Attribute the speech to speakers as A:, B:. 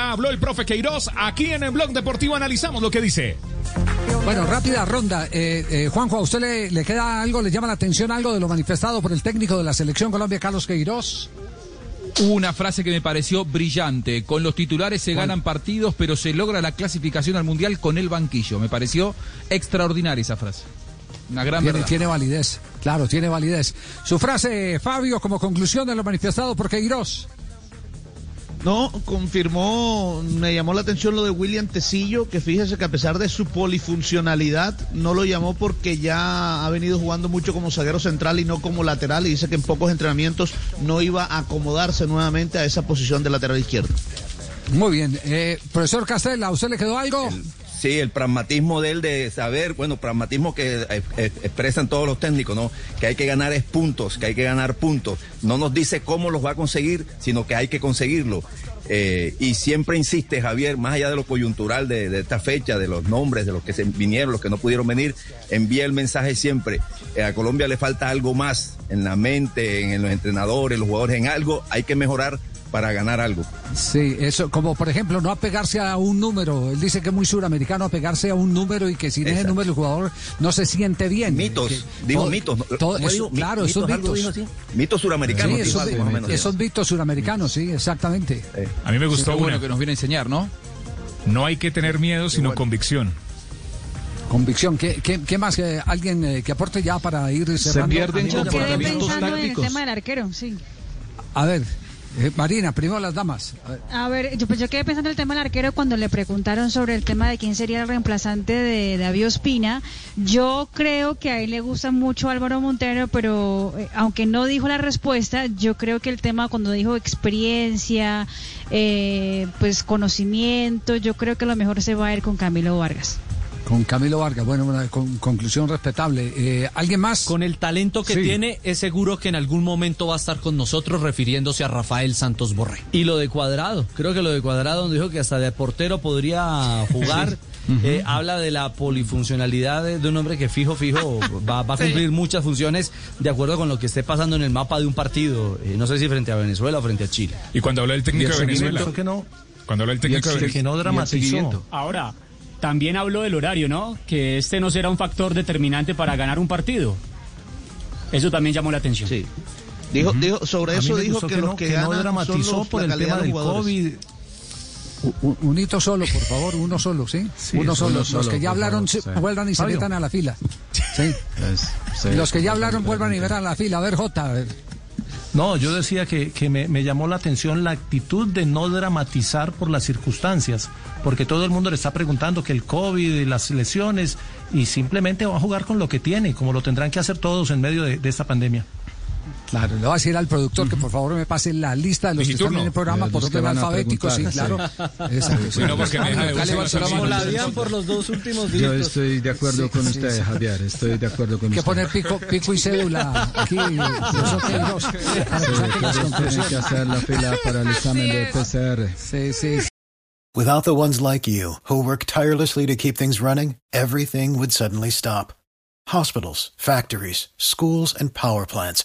A: Habló el profe Queiroz. Aquí en el blog deportivo analizamos lo que dice.
B: Bueno, rápida ronda. Eh, eh, Juanjo, ¿a usted le, le queda algo, le llama la atención algo de lo manifestado por el técnico de la selección Colombia, Carlos Queiroz?
C: Una frase que me pareció brillante. Con los titulares se ganan partidos, pero se logra la clasificación al Mundial con el banquillo. Me pareció extraordinaria esa frase. Una gran
B: Tiene,
C: verdad.
B: tiene validez, claro, tiene validez. Su frase, Fabio, como conclusión de lo manifestado por Queiroz.
D: No, confirmó, me llamó la atención lo de William Tecillo, que fíjese que a pesar de su polifuncionalidad, no lo llamó porque ya ha venido jugando mucho como zaguero central y no como lateral, y dice que en pocos entrenamientos no iba a acomodarse nuevamente a esa posición de lateral izquierdo.
B: Muy bien. Eh, profesor Castella, ¿a usted le quedó algo?
E: Sí, el pragmatismo de él de saber, bueno, pragmatismo que eh, eh, expresan todos los técnicos, ¿no? Que hay que ganar es puntos, que hay que ganar puntos. No nos dice cómo los va a conseguir, sino que hay que conseguirlo. Eh, y siempre insiste Javier, más allá de lo coyuntural de, esta fecha, de los nombres, de los que se vinieron, los que no pudieron venir, envía el mensaje siempre. Eh, a Colombia le falta algo más en la mente, en los entrenadores, los jugadores, en algo. Hay que mejorar para ganar algo.
B: Sí, eso, como por ejemplo, no apegarse a un número. Él dice que es muy suramericano apegarse a un número y que sin ese
E: Exacto.
B: número el jugador no se siente bien.
E: Mitos,
B: Que
E: digo
B: todo-
E: mitos.
B: claro, esos
E: mitos, algo
B: mitos.
E: así. Mitos suramericanos.
B: Sí, esos,
E: algo más o menos.
B: esos mitos suramericanos, sí, exactamente.
A: A mí me gustó
C: bueno
A: una.
C: que nos viene a enseñar, ¿no?
A: No hay que tener miedo, sino convicción.
B: Convicción. ¿Qué, qué, qué más? que ¿Alguien eh, que aporte ya para ir cerrando?
C: pierden
B: de
F: quedé
C: comportamientos
F: en el
C: tácticos.
F: tema del arquero, sí.
B: A ver, eh, Marina, primero las damas. A ver.
F: Yo, pues yo quedé pensando en el tema del arquero cuando le preguntaron sobre el tema de quién sería el reemplazante de David Ospina. Yo creo que a él le gusta mucho Álvaro Montero, pero eh, aunque no dijo la respuesta, yo creo que el tema cuando dijo experiencia, eh, pues conocimiento, yo creo que lo mejor se va a ir con Camilo Vargas.
B: Con Camilo Vargas, bueno, una con- conclusión respetable. Eh, ¿Alguien más?
G: Con el talento que
B: Sí.
G: tiene, es seguro que en algún momento va a estar con nosotros refiriéndose a Rafael Santos Borré. Y lo de Cuadrado, creo que lo de Cuadrado, donde dijo que hasta de portero podría jugar, eh, habla de la polifuncionalidad de, de un hombre que fijo, fijo, va, va a cumplir muchas funciones de acuerdo con lo que esté pasando en el mapa de un partido. Eh, no sé si frente a Venezuela o frente a Chile.
A: Y cuando habló el técnico de Venezuela.
H: que no,
A: Cuando habló el técnico de
H: que
A: Venezuela.
H: no dramatizó.
I: Ahora, también habló del horario, ¿no? Que este no será un factor determinante para ganar un partido. Eso también llamó la atención.
D: Sí. Dijo, dijo, sobre eso dijo que,
H: que
D: los
H: no,
D: que,
H: que no
D: son
H: dramatizó
D: los-
H: por
D: la
H: el tema
D: de
H: del. COVID.
B: Un, un hito solo, por favor, uno solo, ¿sí? uno solo. Los que ya hablaron,
H: favor,
B: se-
H: sí.
B: vuelvan y se
H: Fabio.
B: metan a la fila. Sí. Los que ya hablaron, vuelvan y verán a la fila. A ver, Jota, a ver.
H: No, yo decía que, que me, llamó la atención la actitud de no dramatizar por las circunstancias, porque todo el mundo le está preguntando que el COVID y las lesiones, y simplemente va a jugar con lo que tiene, como lo tendrán que hacer todos en medio de, de esta pandemia.
B: Claro, le voy a decir al productor que por favor me pase la lista de los que están en el programa por orden alfabético, sí, claro. Exacto, sí.
A: no, porque me deja de
B: Dale,
A: buscar
B: Barcelona,
A: los
B: vamos.
G: la por los dos últimos
J: Yo estoy de acuerdo
B: Sí,
J: con
B: sí,
J: usted,
B: sí.
J: Javier. Estoy de acuerdo con
B: Hay que
J: usted.
B: poner pico, pico y cédula aquí, los que
J: todos tienen que hacer la fila para el examen de PCR.
B: Sí, sí,
K: Without the ones like you, who work tirelessly to keep things running, everything would suddenly stop. Hospitals, factories, schools, and power plants,